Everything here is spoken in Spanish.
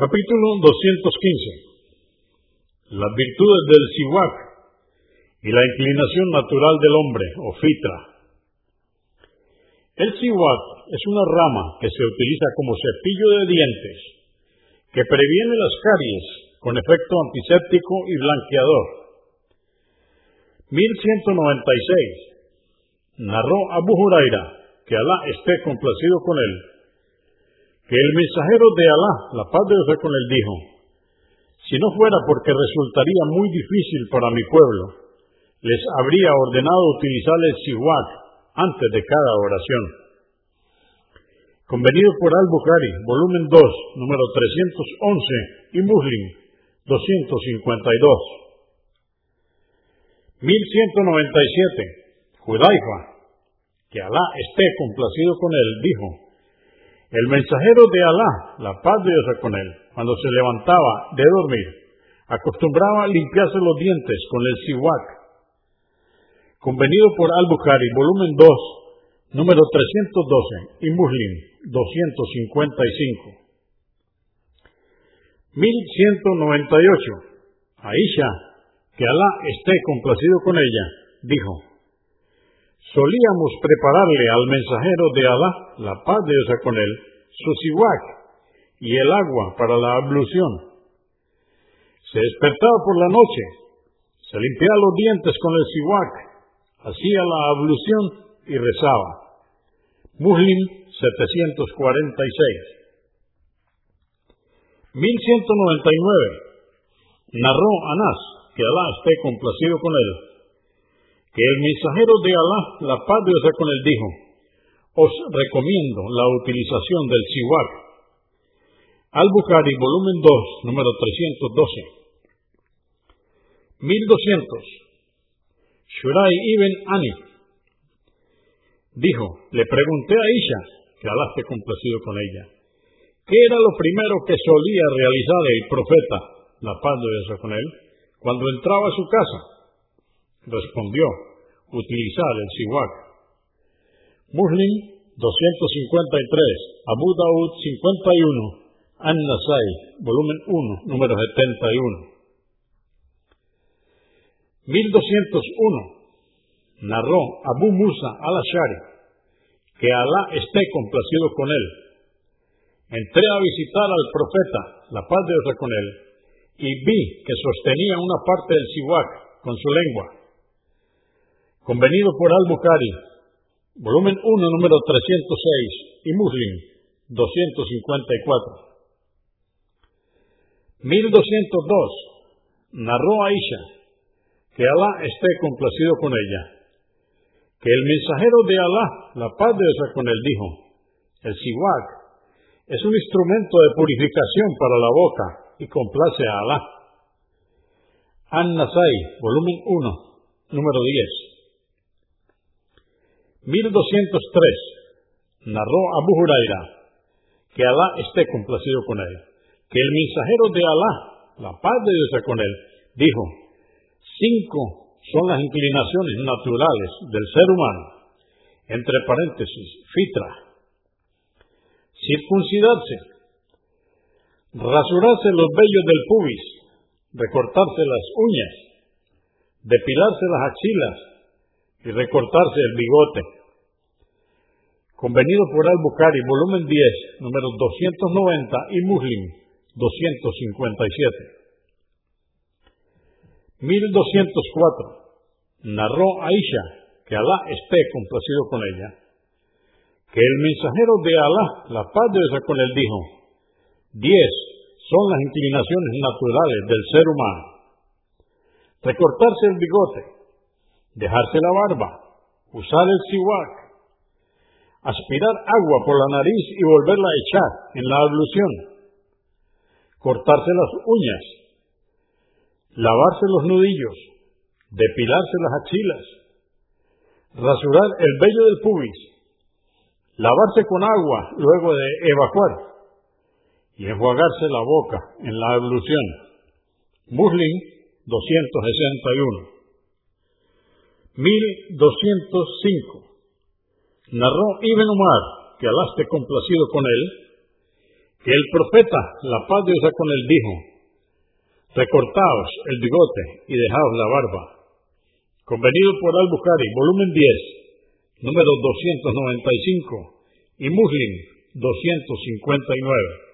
Capítulo 215. Las virtudes del siwak y la inclinación natural del hombre, o fitra. El siwak es una rama que se utiliza como cepillo de dientes que previene las caries con efecto antiséptico y blanqueador. 1196. Narró Abu Huraira, que Alá esté complacido con él, que el mensajero de Alá, la paz de Dios con él, dijo, si no fuera porque resultaría muy difícil para mi pueblo, les habría ordenado utilizar el siwak antes de cada oración. Convenido por Al-Bukhari, volumen 2, número 311, y Muslim, 252. 1197. Judaifa, que Alá esté complacido con él, dijo, el mensajero de Alá, la paz de Dios con él, cuando se levantaba de dormir, acostumbraba a limpiarse los dientes con el siwak. Convenido por Al-Bukhari, volumen 2, número 312, y Muslim, 255. 1198. Aisha, que Alá esté complacido con ella, dijo, solíamos prepararle al mensajero de Alá, la paz de Dios con él, su siwak y el agua para la ablución. Se despertaba por la noche, se limpiaba los dientes con el siwak, hacía la ablución y rezaba. Muslim 746. 1199. Narró Anás, que Alá esté complacido con él, que el mensajero de Alá, la paz de Dios con él, dijo, os recomiendo la utilización del siwak. Al-Bukhari, volumen 2, número 312. 1200. Shurai ibn Ani dijo, le pregunté a Isha, que Alá esté complacido con ella, ¿qué era lo primero que solía realizar el profeta, la paz de Dios con él, cuando entraba a su casa? Respondió, utilizar el siwak. Muslim 253, Abu Daud 51, An-Nasai, volumen 1, número 71. 1201. Narró Abu Musa al-Ashari, que Alá esté complacido con él. Entré a visitar al profeta, la paz de Dios con él, y vi que sostenía una parte del siwak con su lengua. Convenido por Al-Bukhari, volumen 1, número 306, y Muslim, 254. 1202. Narró Aisha, que Alá esté complacido con ella, que el mensajero de Alá, la paz de Dios con él, dijo, el siwak es un instrumento de purificación para la boca y complace a Alá. An-Nasai, volumen 1, número 10. 1203. Narró Abu Huraira, que Alá esté complacido con él, que el mensajero de Alá, la paz de Dios con él, dijo, cinco son las inclinaciones naturales del ser humano, entre paréntesis, fitra, circuncidarse, rasurarse los vellos del pubis, recortarse las uñas, depilarse las axilas y recortarse el bigote. Convenido por Al-Bukhari, volumen 10, número 290 y Muslim 257. 1204. Narró Aisha, que Alá esté complacido con ella, que el mensajero de Alá, la paz de Dios con él, dijo, diez son las inclinaciones naturales del ser humano. Recortarse el bigote, dejarse la barba, usar el siwak, aspirar agua por la nariz y volverla a echar en la ablución, cortarse las uñas, lavarse los nudillos, depilarse las axilas, rasurar el vello del pubis, lavarse con agua luego de evacuar y enjuagarse la boca en la ablución. Muslim 261. 1205. Narró Ibn Umar, que Alá complacido con él, que el profeta, la paz de Dios con él, dijo, recortaos el bigote y dejaos la barba. Convenido por Al-Bukhari, volumen 10, número 295, y Muslim 259.